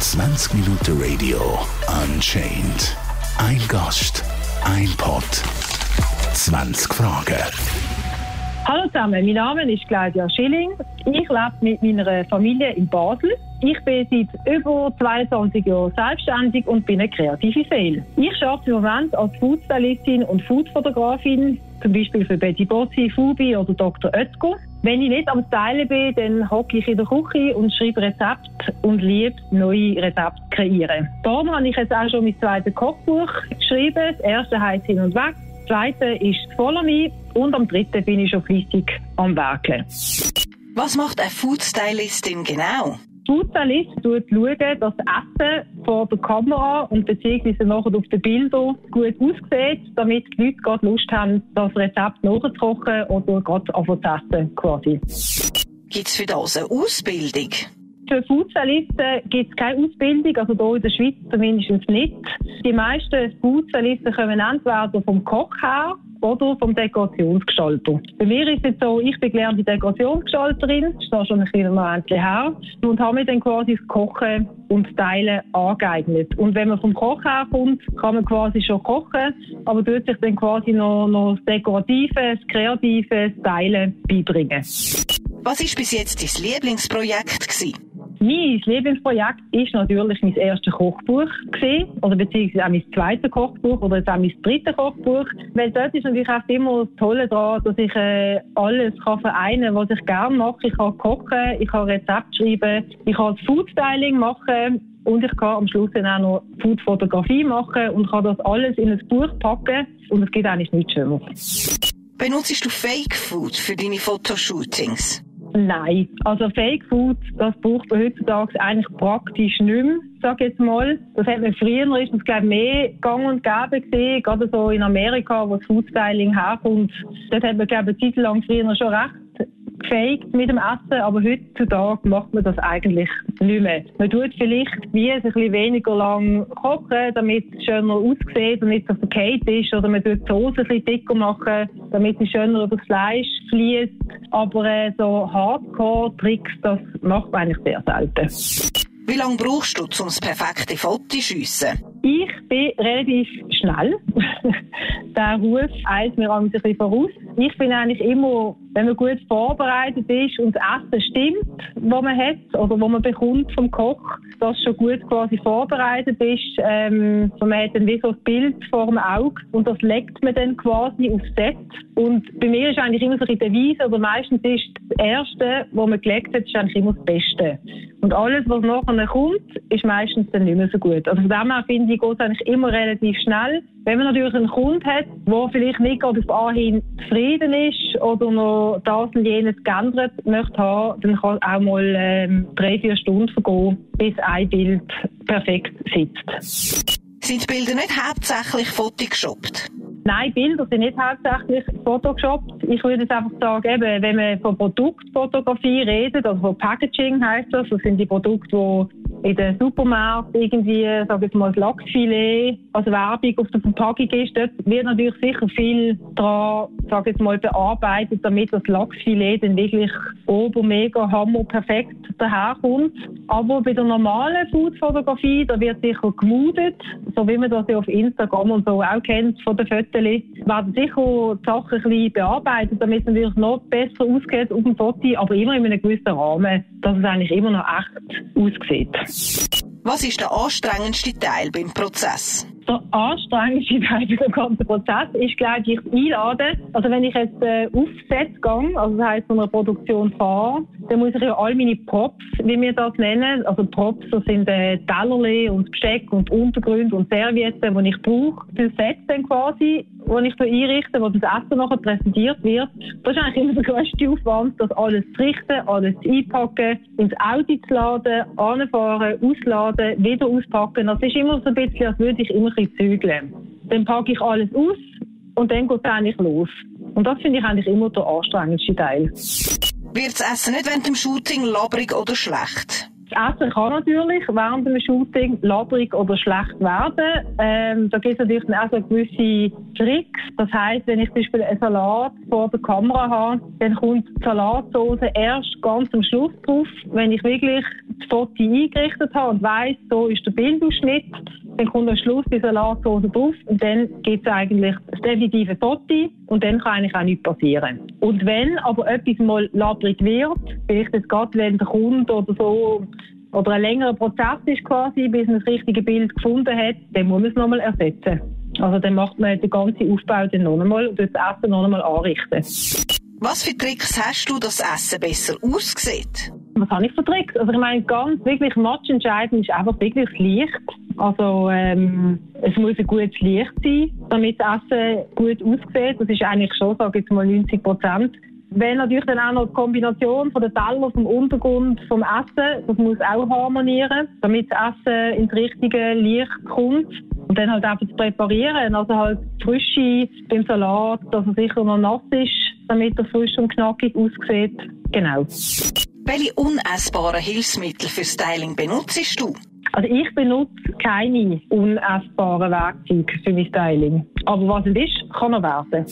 20 Minuten Radio Unchained. Ein Gast, ein Pod, 20 Fragen. Hallo zusammen, mein Name ist Claudia Schilling. Ich lebe mit meiner Familie in Basel. Ich bin seit über 22 Jahren selbstständig und bin eine kreative Seele. Ich arbeite im Moment als Foodstylistin und Foodfotografin, zum Beispiel für Betty Bozzi, Fubi oder Dr. Oetker. Wenn ich nicht am Stylen bin, dann hocke ich in der Küche und schreibe Rezepte und liebe neue Rezepte kreieren. Darum habe ich jetzt auch schon mein zweites Kochbuch geschrieben. Das erste heißt Hin und Weg. Das zweite ist Follow Me und am dritten bin ich schon fleissig am Werkeln. Was macht eine Foodstylistin genau? Schaut schauen, dass das Essen vor der Kamera und beziehungsweise nachher auf den Bildern gut aussieht, damit die Leute gerade Lust haben, das Rezept nachzukochen oder gerade anfangen zu essen quasi. Gibt es für das eine Ausbildung? Für Foodstylisten gibt es keine Ausbildung, also hier in der Schweiz zumindest nicht. Die meisten Foodstylisten kommen entweder vom Koch her oder vom Dekorationsgestalter. Bei mir ist es so, ich bin gelernte Dekorationsgestalterin, das ist da schon ein bisschen her, und habe mir dann quasi das Kochen und Teilen angeeignet. Und wenn man vom Koch herkommt, kann man quasi schon kochen, aber tut sich dann quasi noch, noch das Dekorative, das Kreative, das Teilen beibringen. Was war bis jetzt dein Lieblingsprojekt? Gewesen? Mein Lieblingsprojekt ist natürlich mein erstes Kochbuch gewesen, oder beziehungsweise auch mein zweites Kochbuch oder jetzt auch mein drittes Kochbuch, weil dort ist natürlich auch immer das Tolle daran, dass ich äh, alles kann vereinen, was ich gerne mache. Ich kann kochen, ich kann Rezept schreiben, ich kann Foodstyling machen und ich kann am Schluss dann auch noch Foodfotografie machen und kann das alles in ein Buch packen und es geht eigentlich nichts Schöneres. Benutzt du Fake Food für deine Fotoshootings? Nein, also Fake Food, das braucht man heutzutage eigentlich praktisch nicht mehr, sag jetzt mal. Das hat man früher, ist das glaube mehr gang und gäbe gesehen, gerade so in Amerika, wo das Foodstyling herkommt. Dort hat man glaube ich eine Zeit lang früher schon recht gefaked mit dem Essen, aber heutzutage macht man das eigentlich nicht mehr. Man tut vielleicht wie ein bisschen weniger lang kochen, damit es schöner aussieht und nicht so verkehrt ist, oder man tut die Soße ein bisschen dicker machen, damit sie schöner über das Fleisch fließt. Aber äh, so Hardcore-Tricks, das macht man eigentlich sehr selten. Wie lange brauchst du, um das perfekte Foto zu schiessen? Ich bin relativ schnell. Der Ruf eilt mir ein bisschen voraus. Ich bin eigentlich immer, wenn man gut vorbereitet ist und das Essen stimmt, was man hat oder was man bekommt vom Koch, das schon gut quasi vorbereitet ist. Ähm, man hat dann wie so ein Bild vor dem Auge und das legt man dann quasi aufs Set. Und bei mir ist eigentlich immer so ein Devise, oder meistens ist das Erste, was man gelegt hat, ist eigentlich immer das Beste. Und alles, was nachher kommt, ist meistens dann nicht mehr so gut. Also von dem her finde ich, geht es eigentlich immer relativ schnell. Wenn man natürlich einen Kunden hat, der vielleicht nicht gerade auf Anhinein zufrieden ist oder noch das und jenes geändert möchte haben, dann kann auch mal ähm, drei, vier Stunden vergehen, bis ein Bild perfekt sitzt. Sind die Bilder nicht hauptsächlich fotogeshoppt? Nein, Bilder sind nicht hauptsächlich Photoshop. Ich würde jetzt einfach sagen, eben, wenn man von Produktfotografie redet, also von Packaging heißt das, das sind die Produkte, die in den Supermärkten irgendwie, sage ich mal, das Lachsfilet als Werbung auf der Verpackung ist. Dort wird natürlich sicher viel dran, sage ich mal, bearbeitet, damit das Lachsfilet dann wirklich ober, mega, hammer, perfekt daherkommt. Aber bei der normalen Foodfotografie, da wird sicher gemutet, so wie man das ja auf Instagram und so auch kennt von den Fotos werden sicher die Sachen ein bisschen bearbeitet, damit es natürlich noch besser ausgeht auf dem Foto, aber immer in einem gewissen Rahmen, dass es eigentlich immer noch echt aussieht. Was ist der anstrengendste Teil beim Prozess? der anstrengendste Teil des ganzen Prozess ist, glaube ich, einladen. Also wenn ich jetzt äh, auf Set gehe, also das heisst, von einer Produktion fahre, dann muss ich ja all meine Props, wie wir das nennen, also Props, das sind äh, Tellerli und Besteck und Untergründe und Servietten, die ich brauche, für Set dann quasi, wo ich einrichte, wo das Essen nachher präsentiert wird. Das ist eigentlich immer der grösste Aufwand, das alles zu richten, alles zu einpacken, ins Auto zu laden, anfahren, ausladen, wieder auspacken. Das ist immer so ein bisschen, als würde ich immer ein zügeln. Dann packe ich alles aus und dann geht es eigentlich los. Und das finde ich eigentlich immer der anstrengendste Teil. Wird das Essen nicht während dem Shooting labrig oder schlecht? Das Essen kann natürlich während einem Shooting labrig oder schlecht werden. Ähm, da gibt es natürlich auch so gewisse Tricks. Das heisst, wenn ich zum Beispiel einen Salat vor der Kamera habe, dann kommt die Salatsauce erst ganz am Schluss drauf. Wenn ich wirklich das Foto eingerichtet habe und weiss, so ist der Bildausschnitt, dann kommt am Schluss die Salatsauce drauf und dann gibt es eigentlich das definitive Foto und dann kann eigentlich auch nichts passieren. Und wenn aber etwas mal labrig wird, vielleicht jetzt gerade, wenn der Kunde oder so oder ein längerer Prozess ist quasi, bis man das richtige Bild gefunden hat, dann muss man es nochmal ersetzen. Also dann macht man den ganzen Aufbau dann noch einmal und das Essen noch einmal anrichten. Was für Tricks hast du, dass das Essen besser aussieht? Was habe ich für Tricks? Also ich meine, ganz wirklich matchentscheidend ist einfach wirklich das Licht. Also ähm, es muss ein gutes Licht sein, damit das Essen gut aussieht. Das ist eigentlich schon, sage ich jetzt mal, 90 Prozent. Wenn natürlich dann auch noch die Kombination von den Teller, vom Untergrund, vom Essen, das muss auch harmonieren, damit das Essen ins richtige Licht kommt. Und dann halt einfach zu präparieren, also halt Frische beim Salat, dass er sicher noch nass ist, damit er frisch und knackig aussieht. Genau. Welche unessbaren Hilfsmittel für Styling benutzt du? Also ich benutze keine unessbaren Werkzeuge für mein Styling. Aber was es ist, kann er werden.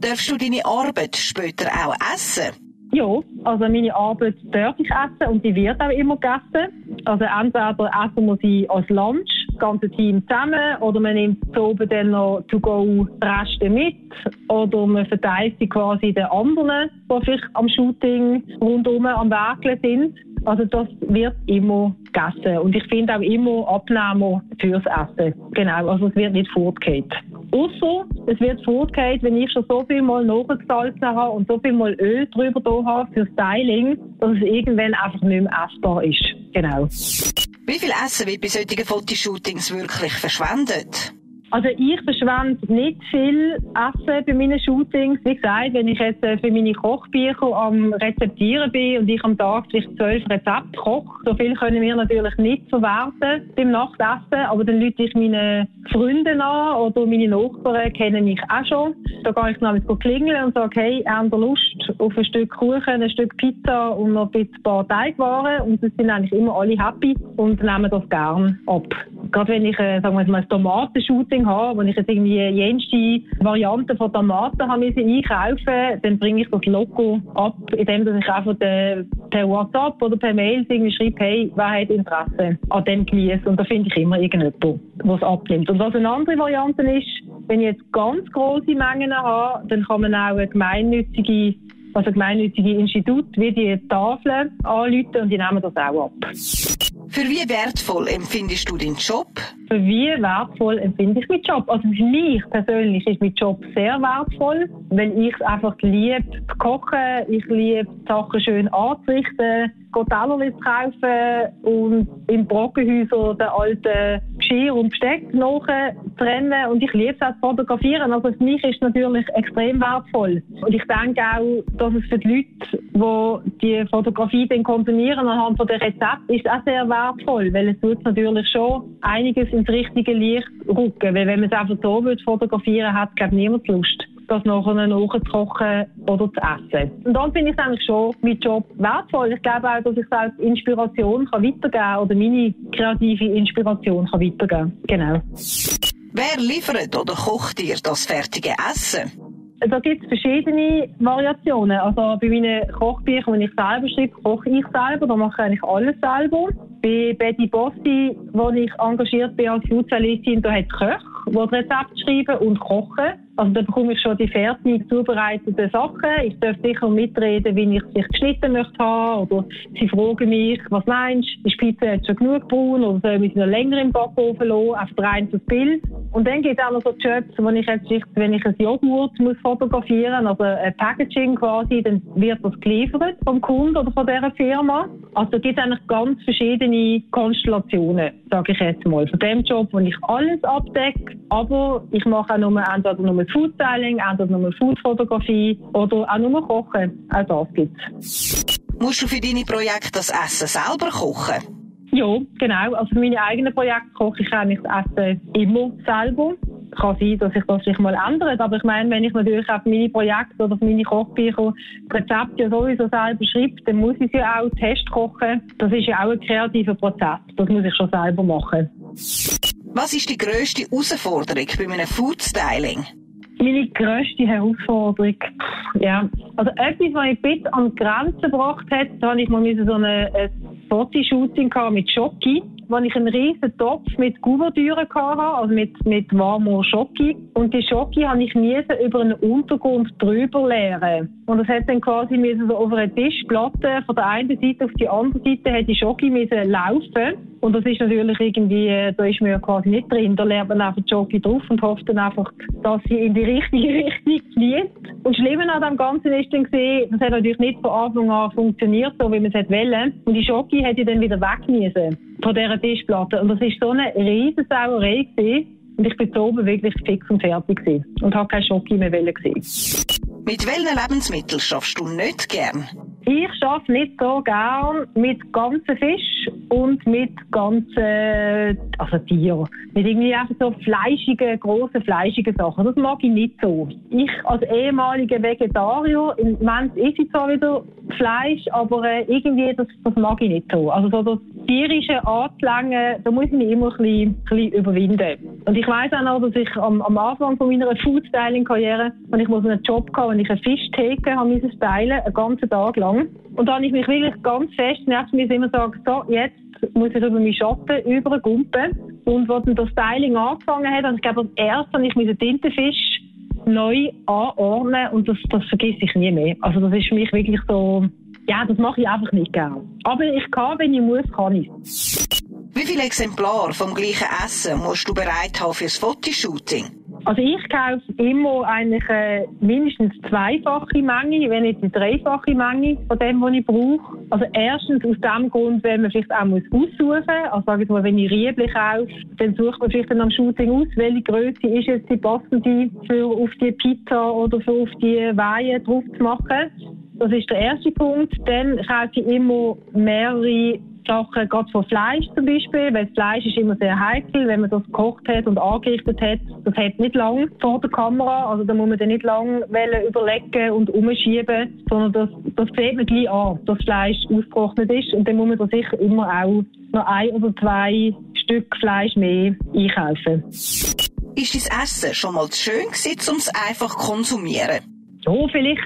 Darfst du deine Arbeit später auch essen? Ja, also meine Arbeit darf ich essen und die wird auch immer gegessen. Also entweder essen wir sie als Lunch, das ganze Team zusammen, oder man nimmt so oben dann noch to-go Reste mit, oder man verteilt sie quasi den anderen, die vielleicht am Shooting rundum am Werkeln sind. Also das wird immer gegessen und ich finde auch immer Abnehmer fürs Essen. Genau, also es wird nicht fortgeht. Außer es wird fortgeht, wenn ich schon so viel mal nachgesalzen habe und so viel mal Öl drüber da habe für Styling, dass es irgendwann einfach nicht mehr essbar ist. Genau. Wie viel Essen wird bei solchen Fotoshootings wirklich verschwendet? Also ich verschwende nicht viel Essen bei meinen Shootings. Wie gesagt, wenn ich jetzt äh, für meine Kochbücher am Rezeptieren bin und ich am Tag vielleicht zwölf Rezepte koche, so viel können wir natürlich nicht verwerten beim Nachtessen, aber dann lüte ich meine Freunde an oder meine Nachbarn kennen mich auch schon. Da gehe ich dann klingeln und sage, hey, haben ihr Lust auf ein Stück Kuchen, ein Stück Pizza und noch ein paar Teigwaren und das sind eigentlich immer alle happy und nehmen das gern ab. Gerade wenn ich, äh, sagen wir mal, ein Tomatenshooting habe, wo ich jetzt irgendwie jenste Varianten von Tomaten habe müssen einkaufen, dann bringe ich das Logo ab, indem ich einfach den, per WhatsApp oder per Mail irgendwie schreibe, hey, wer hat Interesse an dem Gemüse? Und da finde ich immer irgendjemand, der es abnimmt. Und was eine andere Variante ist, wenn ich jetzt ganz große Mengen habe, dann kann man auch eine gemeinnützige also gemeinnützige Institut wie die Tafeln anrufen und die nehmen das auch ab. Für wie wertvoll empfindest du deinen Job? Für wie wertvoll empfinde ich meinen Job? Also für mich persönlich ist mein Job sehr wertvoll, wenn ich es einfach liebe zu kochen, ich liebe Sachen schön anzurichten, Teller zu kaufen und im Brockenhäuser den alten Geschirr und Besteck nachzutrennen. Und ich liebe es auch zu fotografieren. Also für mich ist es natürlich extrem wertvoll. Und ich denke auch, dass es für die Leute, die die Fotografie dann konsumieren anhand von der Rezept, ist auch sehr wertvoll, weil es tut natürlich schon einiges ins richtige Licht rücken. Weil wenn man es einfach so fotografieren würde, hat, glaube ich, niemand Lust das nachher nachzukochen oder zu essen. Und dann finde ich es eigentlich schon mein Job wertvoll. Ich glaube auch, dass ich selbst Inspiration kann weitergeben kann oder meine kreative Inspiration kann weitergeben Genau. Wer liefert oder kocht dir das fertige Essen? Da gibt es verschiedene Variationen. Also bei meinen Kochbüchern, die ich selber schreibe, koche ich selber. Da mache ich eigentlich alles selber. Bei Betty Bossi, wo ich engagiert bin als Foodstylistin, da hat Köche, die das Rezept schreiben und kochen. Also da bekomme ich schon die fertig zubereiteten Sachen. Ich darf sicher mitreden, wie ich sich geschnitten möchte haben. Oder sie fragen mich, was meinst du, ist Pizza jetzt schon genug braun oder soll ich sie noch länger im Backofen lassen, einfach rein fürs Bild. Und dann gibt es auch noch so Jobs, wo ich jetzt, wenn ich ein Joghurt muss fotografieren, also ein Packaging quasi, dann wird das geliefert vom Kunden oder von dieser Firma. Also gibt es eigentlich ganz verschiedene Konstellationen, sage ich jetzt mal. Von dem Job, wo ich alles abdecke, aber ich mache auch nur entweder nur Foodstyling, entweder nur Foodfotografie oder auch nur Kochen. Auch das gibt es. Musst du für deine Projekte das Essen selber kochen? Ja, genau. Also für meine eigenen Projekte koche ich eigentlich das Essen immer selber. kann sein, dass sich das sich mal ändert. Aber ich meine, wenn ich natürlich auf meine Projekte oder auf meine Kochbücher Rezepte sowieso selber schreibe, dann muss ich ja auch Test kochen. Das ist ja auch ein kreativer Prozess. Das muss ich schon selber machen. Was ist die grösste Herausforderung bei einem Food Styling? Meine grösste Herausforderung, ja, also etwas, was ich bisschen an die Grenze gebracht hat, da hatte ich mal so eine, ein Fotoshooting mit Schoki wo ich einen riesen Topf mit Gouverdüren hatte, also mit, mit warmer Schoki. Und die Schoki habe ich über einen Untergrund drüber leeren. Und das hat dann quasi so auf einer Tischplatte von der einen Seite auf die andere Seite hat die Schoki laufen. Und das ist natürlich irgendwie, da ist man ja quasi nicht drin. Da lernt man einfach die Schoki drauf und hofft dann einfach, dass sie in die richtige Richtung fließt. Und das Schlimme an dem Ganzen ist dann gesehen, das hat natürlich nicht von Anfang an funktioniert, so wie man es wollte. Und die Schoki hätte dann wieder weg von dieser Tischplatte. Und das war so eine riesen Sauerei gewesen. Und ich bin da oben wirklich fix und fertig gewesen. Und habe keine Schoki mehr gesehen. Mit welchen Lebensmitteln schaffst du nicht gern? Ich schaffe nicht so gern mit ganzen Fisch und mit ganzen, also Tieren. Mit irgendwie einfach so fleischigen, grossen fleischigen Sachen. Das mag ich nicht so. Ich als ehemaliger Vegetarier, im Moment esse ich zwar wieder Fleisch, aber äh, irgendwie, das, das mag ich nicht so. Also so das tierische Anzulängen, da muss ich mich immer ein bisschen, ein bisschen überwinden. Und ich weiss auch noch, dass ich am, am Anfang von meiner Food-Styling-Karriere, wenn ich einen Job hatte, wenn ich eine Fischtheke habe müssen stylen, einen ganzen Tag lang. Und da habe ich mich wirklich ganz fest, nervt mir immer gesagt, so, jetzt muss ich über meinen Schatten übergumpen. Und als dann das Styling angefangen hat, und ich glaube, als erstes habe ich mit Tintenfisch neu anordnen und das, das vergesse ich nie mehr. Also das ist für mich wirklich so, ja, das mache ich einfach nicht gerne. Aber ich kann, wenn ich muss, kann ich. Wie viele Exemplare vom gleichen Essen musst du bereit haben fürs Fotoshooting? Also ich kaufe immer eigentlich äh, mindestens zweifache Menge, wenn nicht die dreifache Menge von dem, was ich brauche. Also erstens aus dem Grund, wenn man vielleicht auch muss aussuchen muss. Also sage ich mal, wenn ich Riebli kaufe, dann sucht man vielleicht dann am Shooting aus, welche Größe ist jetzt die passende für auf die Pizza oder für auf die Weihe drauf zu machen. Das ist der erste Punkt. Dann kaufe ich immer mehrere Sachen, gerade von Fleisch zum Beispiel, weil das Fleisch ist immer sehr heikel, wenn man das gekocht hat und angerichtet hat, das hat nicht lang vor der Kamera, also da muss man dann nicht lang überlegen und umschieben, sondern das, das sieht man gleich an, dass das Fleisch ausgetrocknet ist und dann muss man da sicher immer auch noch ein oder zwei Stück Fleisch mehr einkaufen. Ist dein Essen schon mal schön gewesen, um es einfach zu konsumieren? Ja, vielleicht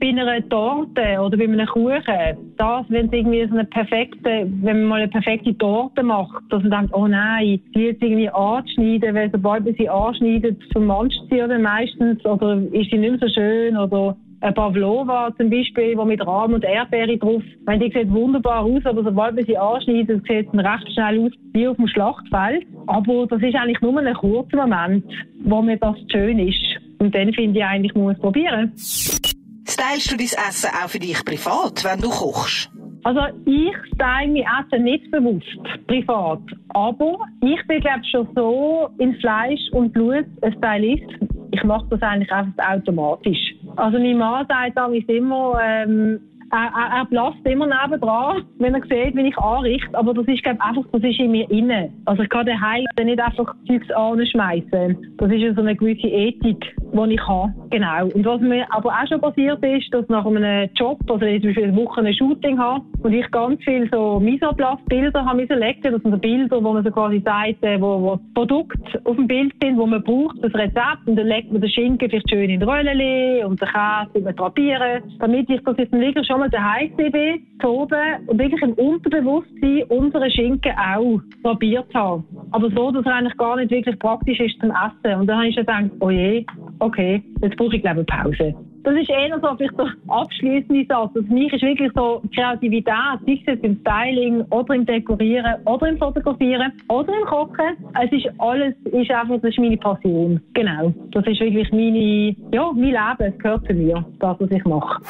bei einer Torte oder bei einem Kuchen. Das, wenn es irgendwie so eine perfekte, wenn man mal eine perfekte Torte macht, dass man denkt, oh nein, die jetzt irgendwie anzuschneiden, weil sobald man sie anschneidet, vermanscht sie oder meistens, oder ist sie nicht mehr so schön, oder ein Pavlova zum Beispiel, wo mit Rahm und Erdbeere drauf, wenn die sieht wunderbar aus, aber sobald man sie anschneidet, sieht sie recht schnell aus wie auf dem Schlachtfeld. Aber das ist eigentlich nur ein kurzer Moment, wo mir das schön ist. Und dann finde ich eigentlich, muss es probieren. Stylst du dein Essen auch für dich privat, wenn du kochst? Also ich style mein Essen nicht bewusst, privat. Aber ich bin glaube schon so in Fleisch und Blut ein Stylist. Ich mache das eigentlich einfach automatisch. Also mein Mann sagt damals immer, ähm, er, er, er blasst immer nebendran, wenn er sieht, wie ich anrichte. Aber das ist, glaube einfach, das ist in mir inne. Also ich kann daheim nicht einfach Zeugs anschmeißen. Das ist so eine gewisse Ethik, die ich habe. Genau. Und was mir aber auch schon passiert ist, dass nach einem Job, also ich zum Beispiel eine Woche ein Shooting habe und ich ganz viel so Misoplast-Bilder habe legen, das sind so Bilder, wo man so quasi sagt, äh, wo, wo Produkte auf dem Bild sind, wo man braucht, das Rezept, und dann legt man den Schinken vielleicht schön in Röllchen und den Käse mit drapieren, damit ich das jetzt wirklich schon mal daheim bin, oben und wirklich im Unterbewusstsein unsere Schinken auch probiert habe. Aber so, dass er eigentlich gar nicht wirklich praktisch ist zum Essen. Und dann habe ich schon gedacht, oh je, okay, jetzt brauche ich glaube ich Pause. Das ist eher so vielleicht der abschließende Satz. Also für mich ist wirklich so Kreativität, sei es im Styling oder im Dekorieren oder im Fotografieren oder im Kochen. Es ist alles, ist einfach, das ist meine Passion. Genau. Das ist wirklich meine, ja, mein Leben. Es gehört zu mir, das, was ich mache.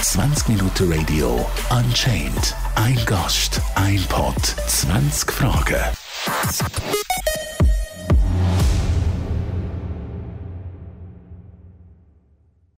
20 Minuten Radio Unchained. Ein Gast, ein Pod, 20 Fragen.